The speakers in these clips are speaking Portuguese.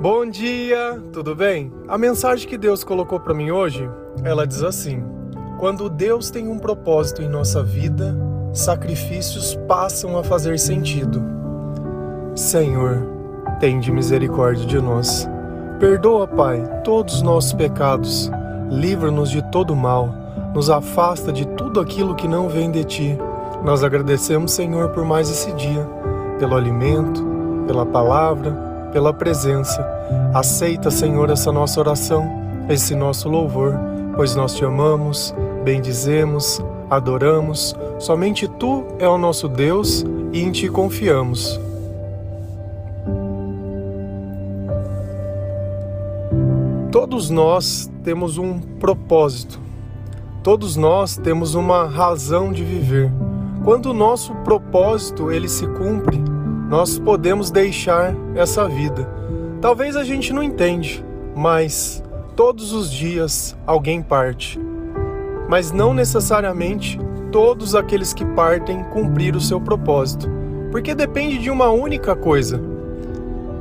Bom dia, tudo bem? A mensagem que Deus colocou para mim hoje, ela diz assim: Quando Deus tem um propósito em nossa vida, sacrifícios passam a fazer sentido. Senhor, tende misericórdia de nós. Perdoa, Pai, todos os nossos pecados. Livra-nos de todo mal. Nos afasta de tudo aquilo que não vem de ti. Nós agradecemos, Senhor, por mais esse dia, pelo alimento, pela palavra, pela presença. Aceita, Senhor, essa nossa oração, esse nosso louvor, pois nós te amamos, bendizemos, adoramos. Somente tu é o nosso Deus e em ti confiamos. Todos nós temos um propósito. Todos nós temos uma razão de viver. Quando o nosso propósito ele se cumpre, nós podemos deixar essa vida. Talvez a gente não entende, mas todos os dias alguém parte. Mas não necessariamente todos aqueles que partem cumprir o seu propósito, porque depende de uma única coisa: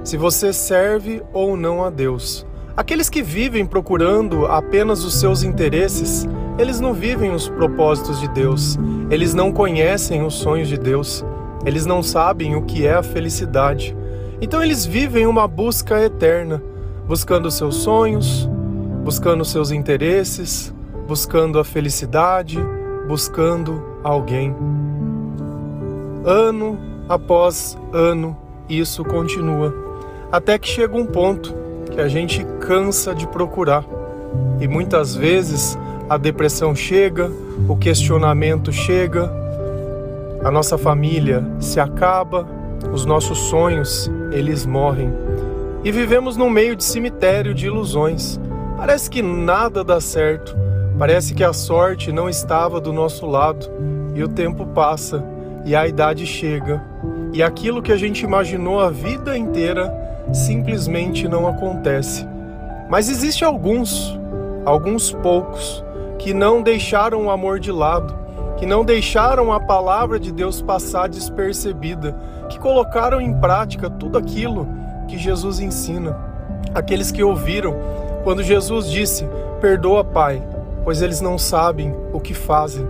se você serve ou não a Deus. Aqueles que vivem procurando apenas os seus interesses, eles não vivem os propósitos de Deus, eles não conhecem os sonhos de Deus, eles não sabem o que é a felicidade. Então eles vivem uma busca eterna, buscando seus sonhos, buscando seus interesses, buscando a felicidade, buscando alguém. Ano após ano, isso continua, até que chega um ponto que a gente cansa de procurar. E muitas vezes a depressão chega, o questionamento chega, a nossa família se acaba, os nossos sonhos, eles morrem. E vivemos no meio de cemitério de ilusões. Parece que nada dá certo, parece que a sorte não estava do nosso lado. E o tempo passa, e a idade chega, e aquilo que a gente imaginou a vida inteira simplesmente não acontece. Mas existe alguns, alguns poucos, que não deixaram o amor de lado, que não deixaram a palavra de Deus passar despercebida, que colocaram em prática tudo aquilo que Jesus ensina. Aqueles que ouviram quando Jesus disse: Perdoa, Pai, pois eles não sabem o que fazem.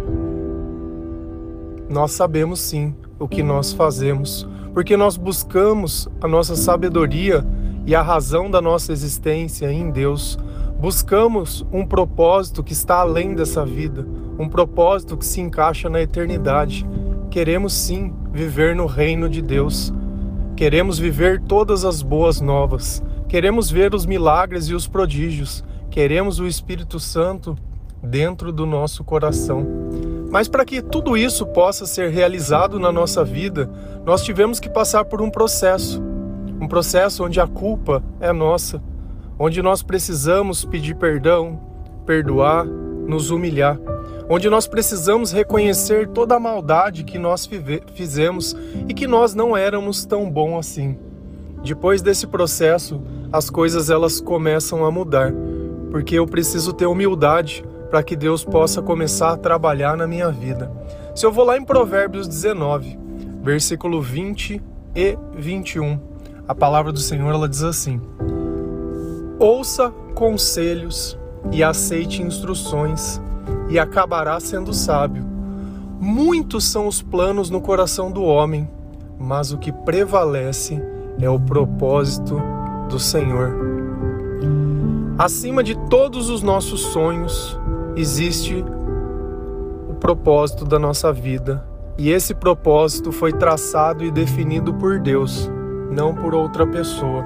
Nós sabemos sim o que nós fazemos, porque nós buscamos a nossa sabedoria e a razão da nossa existência em Deus. Buscamos um propósito que está além dessa vida, um propósito que se encaixa na eternidade. Queremos sim viver no reino de Deus. Queremos viver todas as boas novas. Queremos ver os milagres e os prodígios. Queremos o Espírito Santo dentro do nosso coração. Mas para que tudo isso possa ser realizado na nossa vida, nós tivemos que passar por um processo. Um processo onde a culpa é nossa, onde nós precisamos pedir perdão, perdoar, nos humilhar, onde nós precisamos reconhecer toda a maldade que nós fizemos e que nós não éramos tão bom assim. Depois desse processo, as coisas elas começam a mudar, porque eu preciso ter humildade para que Deus possa começar a trabalhar na minha vida. Se eu vou lá em Provérbios 19, versículo 20 e 21, a palavra do Senhor ela diz assim: Ouça conselhos e aceite instruções, e acabará sendo sábio. Muitos são os planos no coração do homem, mas o que prevalece é o propósito do Senhor. Acima de todos os nossos sonhos, existe o propósito da nossa vida. E esse propósito foi traçado e definido por Deus, não por outra pessoa.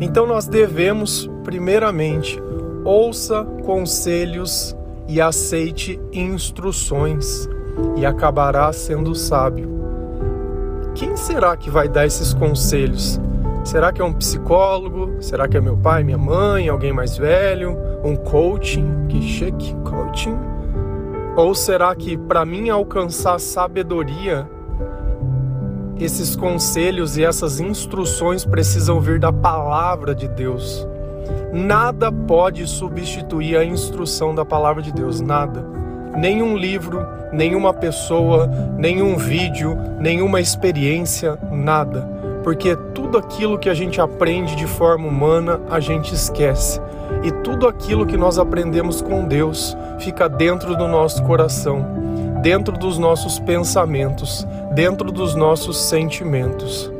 Então nós devemos, primeiramente, ouça conselhos e aceite instruções, e acabará sendo sábio. Quem será que vai dar esses conselhos? Será que é um psicólogo? Será que é meu pai, minha mãe, alguém mais velho? Um coaching? Que chique, coaching? Ou será que para mim alcançar sabedoria, esses conselhos e essas instruções precisam vir da palavra de Deus? Nada pode substituir a instrução da palavra de Deus, nada. Nenhum livro, nenhuma pessoa, nenhum vídeo, nenhuma experiência, nada porque tudo aquilo que a gente aprende de forma humana a gente esquece, e tudo aquilo que nós aprendemos com Deus fica dentro do nosso coração, dentro dos nossos pensamentos, dentro dos nossos sentimentos.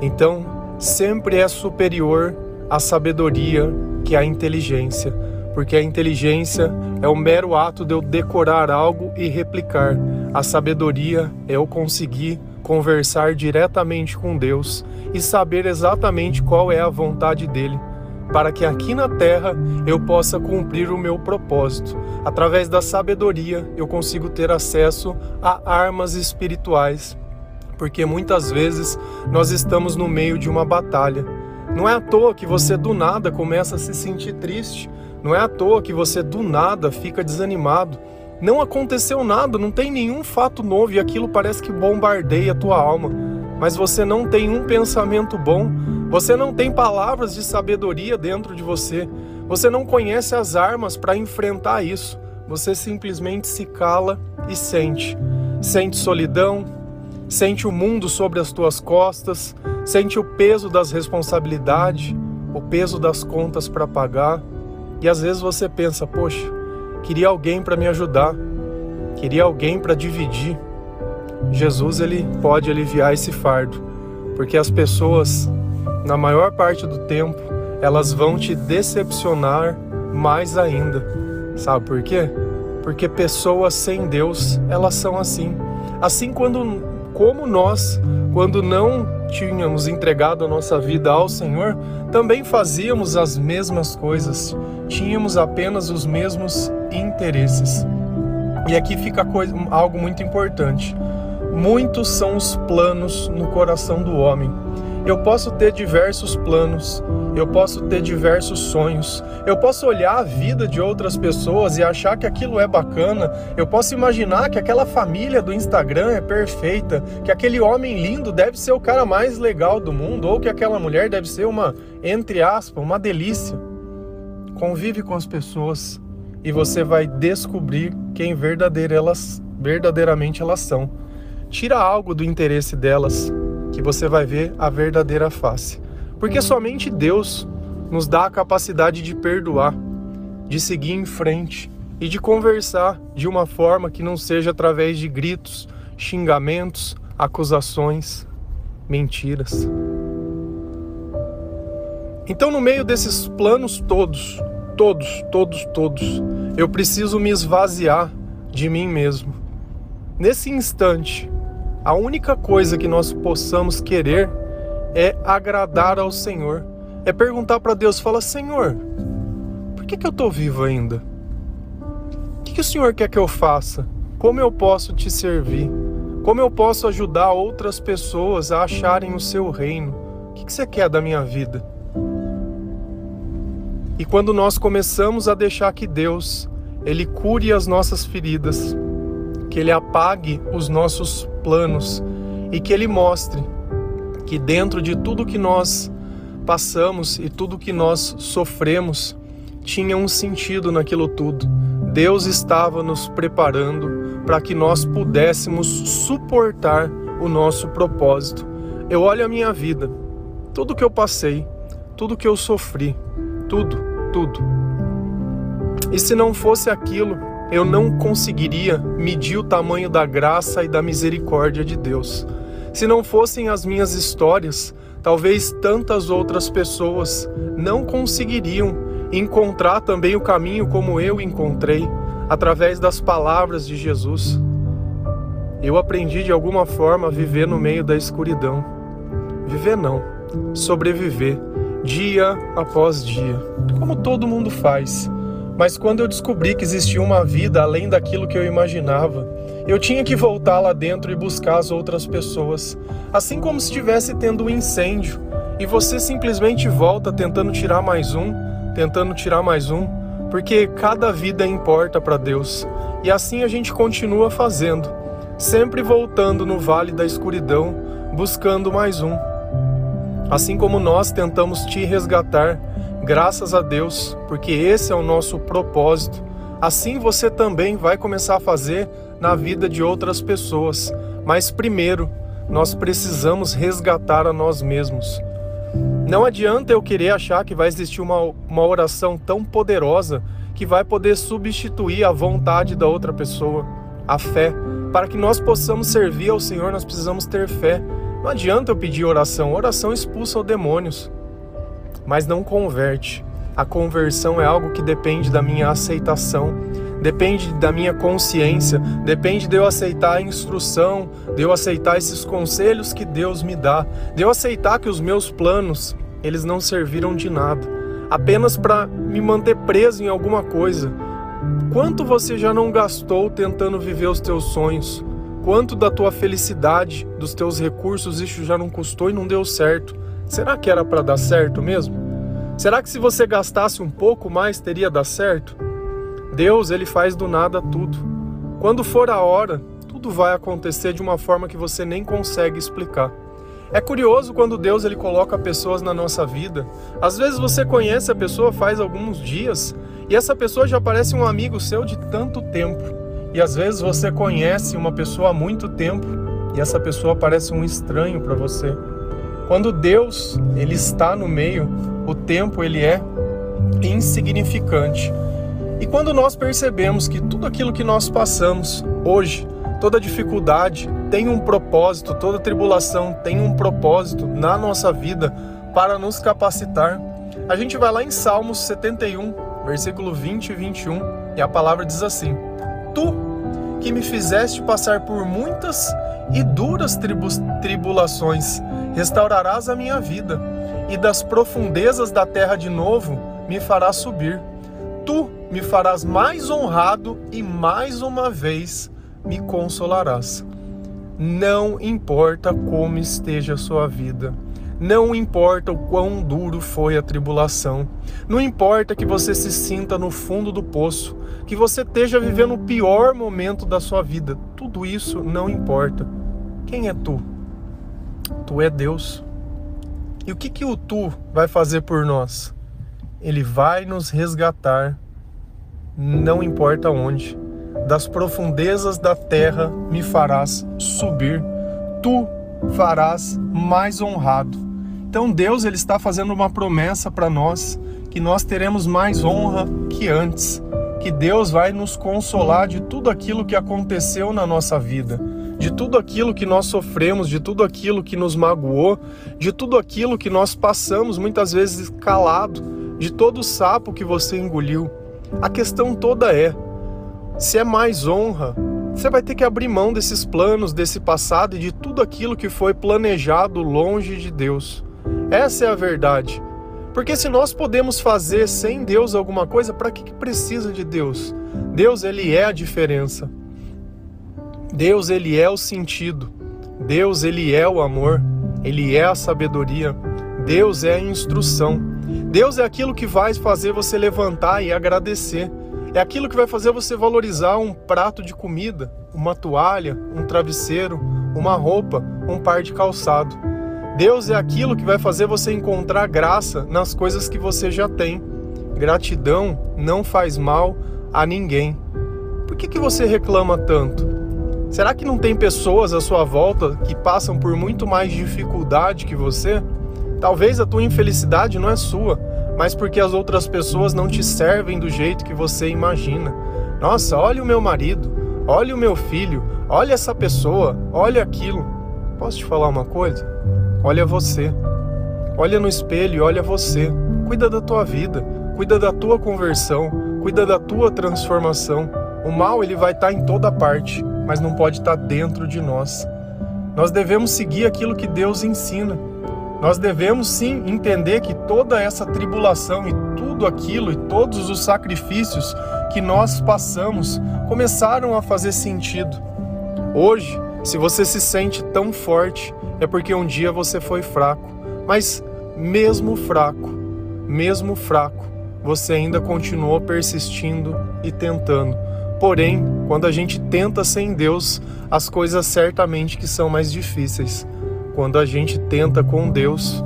Então, sempre é superior a sabedoria que a inteligência, porque a inteligência é o mero ato de eu decorar algo e replicar. A sabedoria é eu conseguir conversar diretamente com Deus e saber exatamente qual é a vontade dele, para que aqui na terra eu possa cumprir o meu propósito. Através da sabedoria eu consigo ter acesso a armas espirituais, porque muitas vezes nós estamos no meio de uma batalha. Não é à toa que você do nada começa a se sentir triste, não é à toa que você do nada fica desanimado. Não aconteceu nada, não tem nenhum fato novo e aquilo parece que bombardeia a tua alma. Mas você não tem um pensamento bom, você não tem palavras de sabedoria dentro de você, você não conhece as armas para enfrentar isso. Você simplesmente se cala e sente. Sente solidão, sente o mundo sobre as tuas costas, sente o peso das responsabilidades, o peso das contas para pagar e às vezes você pensa, poxa, queria alguém para me ajudar, queria alguém para dividir. Jesus ele pode aliviar esse fardo, porque as pessoas, na maior parte do tempo, elas vão te decepcionar mais ainda. Sabe por quê? Porque pessoas sem Deus, elas são assim. Assim quando como nós, quando não tínhamos entregado a nossa vida ao Senhor, também fazíamos as mesmas coisas, tínhamos apenas os mesmos interesses. E aqui fica coisa, algo muito importante. Muitos são os planos no coração do homem. Eu posso ter diversos planos, eu posso ter diversos sonhos, eu posso olhar a vida de outras pessoas e achar que aquilo é bacana, eu posso imaginar que aquela família do Instagram é perfeita, que aquele homem lindo deve ser o cara mais legal do mundo, ou que aquela mulher deve ser uma, entre aspas, uma delícia. Convive com as pessoas e você vai descobrir quem verdadeira elas, verdadeiramente elas são. Tira algo do interesse delas, que você vai ver a verdadeira face. Porque somente Deus nos dá a capacidade de perdoar, de seguir em frente e de conversar de uma forma que não seja através de gritos, xingamentos, acusações, mentiras. Então, no meio desses planos todos, todos, todos, todos, eu preciso me esvaziar de mim mesmo. Nesse instante, a única coisa que nós possamos querer é agradar ao Senhor. É perguntar para Deus, fala, Senhor, por que, que eu estou vivo ainda? O que, que o Senhor quer que eu faça? Como eu posso te servir? Como eu posso ajudar outras pessoas a acharem o seu reino? O que, que você quer da minha vida? E quando nós começamos a deixar que Deus, Ele cure as nossas feridas, que Ele apague os nossos planos e que Ele mostre que dentro de tudo que nós passamos e tudo que nós sofremos tinha um sentido naquilo tudo. Deus estava nos preparando para que nós pudéssemos suportar o nosso propósito. Eu olho a minha vida, tudo que eu passei, tudo que eu sofri, tudo, tudo. E se não fosse aquilo, eu não conseguiria medir o tamanho da graça e da misericórdia de Deus. Se não fossem as minhas histórias, talvez tantas outras pessoas não conseguiriam encontrar também o caminho como eu encontrei, através das palavras de Jesus. Eu aprendi de alguma forma a viver no meio da escuridão. Viver não, sobreviver, dia após dia, como todo mundo faz. Mas quando eu descobri que existia uma vida além daquilo que eu imaginava, eu tinha que voltar lá dentro e buscar as outras pessoas, assim como se estivesse tendo um incêndio e você simplesmente volta tentando tirar mais um, tentando tirar mais um, porque cada vida importa para Deus. E assim a gente continua fazendo, sempre voltando no vale da escuridão, buscando mais um. Assim como nós tentamos te resgatar, graças a Deus, porque esse é o nosso propósito. Assim você também vai começar a fazer na vida de outras pessoas. Mas primeiro, nós precisamos resgatar a nós mesmos. Não adianta eu querer achar que vai existir uma, uma oração tão poderosa que vai poder substituir a vontade da outra pessoa, a fé. Para que nós possamos servir ao Senhor, nós precisamos ter fé. Não adianta eu pedir oração, oração expulsa os demônios, mas não converte. A conversão é algo que depende da minha aceitação, depende da minha consciência, depende de eu aceitar a instrução, de eu aceitar esses conselhos que Deus me dá, de eu aceitar que os meus planos, eles não serviram de nada, apenas para me manter preso em alguma coisa. Quanto você já não gastou tentando viver os teus sonhos? Quanto da tua felicidade, dos teus recursos, isso já não custou e não deu certo? Será que era para dar certo mesmo? Será que se você gastasse um pouco mais teria dar certo? Deus, ele faz do nada tudo. Quando for a hora, tudo vai acontecer de uma forma que você nem consegue explicar. É curioso quando Deus ele coloca pessoas na nossa vida. Às vezes você conhece a pessoa faz alguns dias e essa pessoa já parece um amigo seu de tanto tempo. E às vezes você conhece uma pessoa há muito tempo e essa pessoa parece um estranho para você. Quando Deus ele está no meio, o tempo ele é insignificante. E quando nós percebemos que tudo aquilo que nós passamos hoje, toda dificuldade tem um propósito, toda tribulação tem um propósito na nossa vida para nos capacitar. A gente vai lá em Salmos 71, versículo 20 e 21, e a palavra diz assim: Tu que me fizeste passar por muitas e duras tribulações, restaurarás a minha vida, e das profundezas da terra de novo me farás subir. Tu me farás mais honrado e mais uma vez me consolarás. Não importa como esteja a sua vida, não importa o quão duro foi a tribulação, não importa que você se sinta no fundo do poço, que você esteja vivendo o pior momento da sua vida, tudo isso não importa. Quem é tu? Tu é Deus. E o que, que o tu vai fazer por nós? Ele vai nos resgatar, não importa onde. Das profundezas da terra me farás subir, tu farás mais honrado. Então Deus ele está fazendo uma promessa para nós que nós teremos mais honra que antes, que Deus vai nos consolar de tudo aquilo que aconteceu na nossa vida de tudo aquilo que nós sofremos, de tudo aquilo que nos magoou, de tudo aquilo que nós passamos muitas vezes calado, de todo o sapo que você engoliu. A questão toda é: se é mais honra, você vai ter que abrir mão desses planos, desse passado e de tudo aquilo que foi planejado longe de Deus. Essa é a verdade. Porque se nós podemos fazer sem Deus alguma coisa, para que precisa de Deus? Deus ele é a diferença. Deus ele é o sentido. Deus ele é o amor. Ele é a sabedoria. Deus é a instrução. Deus é aquilo que vai fazer você levantar e agradecer. É aquilo que vai fazer você valorizar um prato de comida, uma toalha, um travesseiro, uma roupa, um par de calçado. Deus é aquilo que vai fazer você encontrar graça nas coisas que você já tem. Gratidão não faz mal a ninguém. Por que, que você reclama tanto? Será que não tem pessoas à sua volta que passam por muito mais dificuldade que você? Talvez a tua infelicidade não é sua, mas porque as outras pessoas não te servem do jeito que você imagina. Nossa, olha o meu marido, olha o meu filho, olha essa pessoa, olha aquilo. Posso te falar uma coisa? Olha você. Olha no espelho olha você. Cuida da tua vida, cuida da tua conversão, cuida da tua transformação. O mal ele vai estar em toda parte mas não pode estar dentro de nós. Nós devemos seguir aquilo que Deus ensina. Nós devemos sim entender que toda essa tribulação e tudo aquilo e todos os sacrifícios que nós passamos começaram a fazer sentido. Hoje, se você se sente tão forte, é porque um dia você foi fraco. Mas mesmo fraco, mesmo fraco, você ainda continuou persistindo e tentando Porém, quando a gente tenta sem Deus, as coisas certamente que são mais difíceis. Quando a gente tenta com Deus,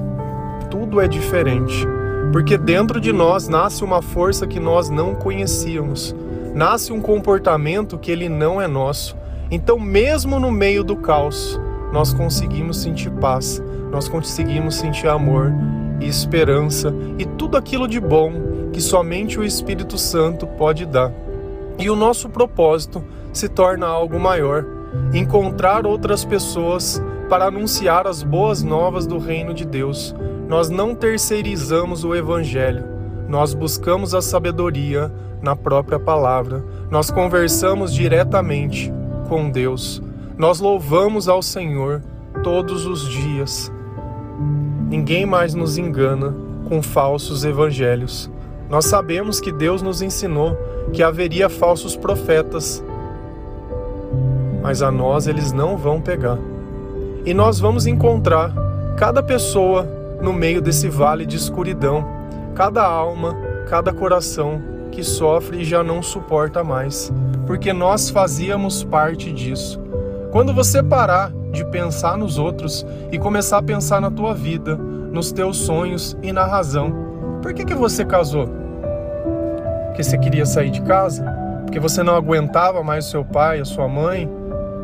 tudo é diferente. Porque dentro de nós nasce uma força que nós não conhecíamos. Nasce um comportamento que ele não é nosso. Então, mesmo no meio do caos, nós conseguimos sentir paz, nós conseguimos sentir amor e esperança e tudo aquilo de bom que somente o Espírito Santo pode dar. E o nosso propósito se torna algo maior: encontrar outras pessoas para anunciar as boas novas do reino de Deus. Nós não terceirizamos o Evangelho, nós buscamos a sabedoria na própria palavra, nós conversamos diretamente com Deus, nós louvamos ao Senhor todos os dias. Ninguém mais nos engana com falsos evangelhos. Nós sabemos que Deus nos ensinou que haveria falsos profetas, mas a nós eles não vão pegar. E nós vamos encontrar cada pessoa no meio desse vale de escuridão, cada alma, cada coração que sofre e já não suporta mais, porque nós fazíamos parte disso. Quando você parar de pensar nos outros e começar a pensar na tua vida, nos teus sonhos e na razão, por que, que você casou? Porque você queria sair de casa? Porque você não aguentava mais o seu pai, a sua mãe?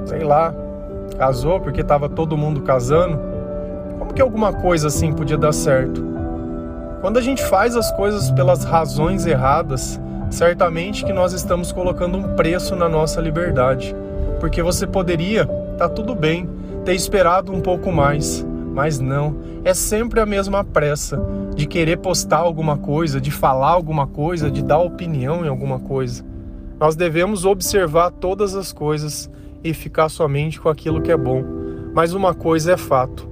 Sei lá. Casou porque estava todo mundo casando? Como que alguma coisa assim podia dar certo? Quando a gente faz as coisas pelas razões erradas, certamente que nós estamos colocando um preço na nossa liberdade. Porque você poderia, tá tudo bem, ter esperado um pouco mais, mas não, é sempre a mesma pressa de querer postar alguma coisa, de falar alguma coisa, de dar opinião em alguma coisa. Nós devemos observar todas as coisas e ficar somente com aquilo que é bom. Mas uma coisa é fato: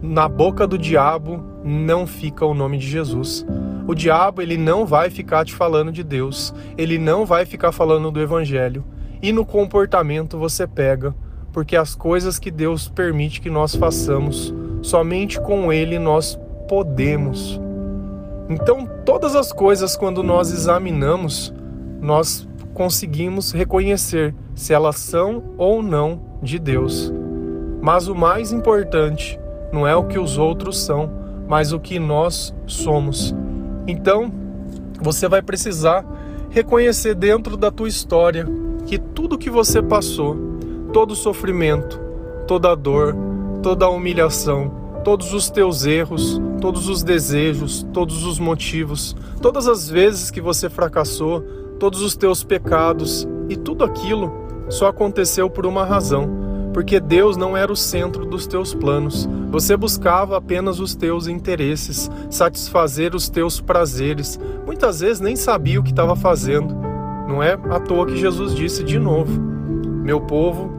na boca do diabo não fica o nome de Jesus. O diabo ele não vai ficar te falando de Deus, ele não vai ficar falando do evangelho. E no comportamento você pega, porque as coisas que Deus permite que nós façamos, somente com ele nós podemos. Então, todas as coisas, quando nós examinamos, nós conseguimos reconhecer se elas são ou não de Deus. Mas o mais importante não é o que os outros são, mas o que nós somos. Então, você vai precisar reconhecer dentro da tua história que tudo que você passou, todo sofrimento, toda dor, toda humilhação, todos os teus erros, todos os desejos, todos os motivos, todas as vezes que você fracassou, todos os teus pecados e tudo aquilo só aconteceu por uma razão, porque Deus não era o centro dos teus planos. Você buscava apenas os teus interesses, satisfazer os teus prazeres. Muitas vezes nem sabia o que estava fazendo. Não é à toa que Jesus disse de novo: Meu povo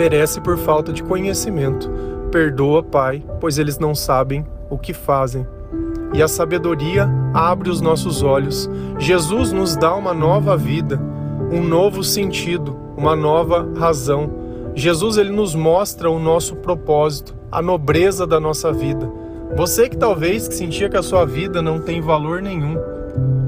perece por falta de conhecimento. Perdoa, Pai, pois eles não sabem o que fazem. E a sabedoria abre os nossos olhos. Jesus nos dá uma nova vida, um novo sentido, uma nova razão. Jesus ele nos mostra o nosso propósito, a nobreza da nossa vida. Você que talvez sentia que a sua vida não tem valor nenhum,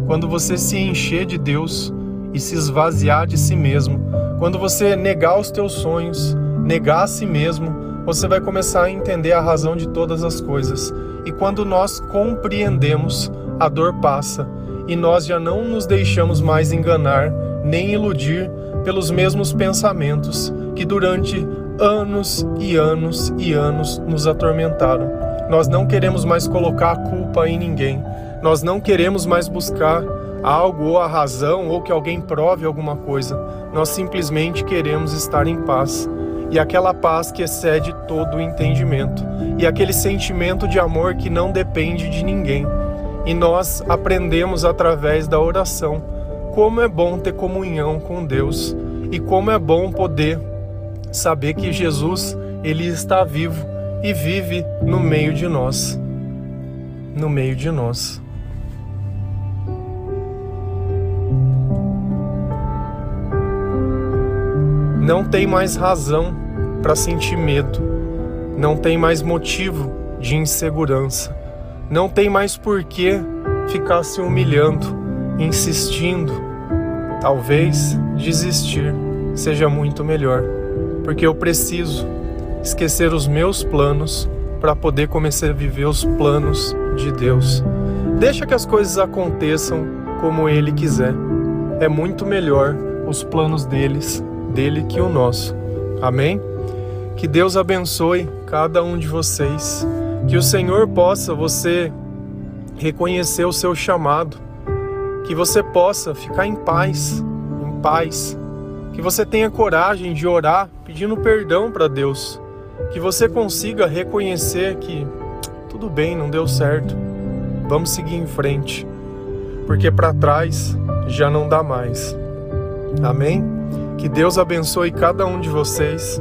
quando você se encher de Deus e se esvaziar de si mesmo, quando você negar os teus sonhos, negar a si mesmo, você vai começar a entender a razão de todas as coisas. E quando nós compreendemos, a dor passa e nós já não nos deixamos mais enganar nem iludir pelos mesmos pensamentos que durante anos e anos e anos nos atormentaram. Nós não queremos mais colocar a culpa em ninguém. Nós não queremos mais buscar algo ou a razão ou que alguém prove alguma coisa. Nós simplesmente queremos estar em paz e aquela paz que excede todo o entendimento, e aquele sentimento de amor que não depende de ninguém. E nós aprendemos através da oração como é bom ter comunhão com Deus e como é bom poder saber que Jesus ele está vivo e vive no meio de nós. No meio de nós. Não tem mais razão para sentir medo, não tem mais motivo de insegurança, não tem mais por que ficar se humilhando, insistindo. Talvez desistir seja muito melhor, porque eu preciso esquecer os meus planos para poder começar a viver os planos de Deus. Deixa que as coisas aconteçam como ele quiser. É muito melhor os planos deles, dele que o nosso. Amém? Que Deus abençoe cada um de vocês. Que o Senhor possa você reconhecer o seu chamado. Que você possa ficar em paz, em paz. Que você tenha coragem de orar pedindo perdão para Deus. Que você consiga reconhecer que tudo bem, não deu certo. Vamos seguir em frente. Porque para trás já não dá mais. Amém? Que Deus abençoe cada um de vocês.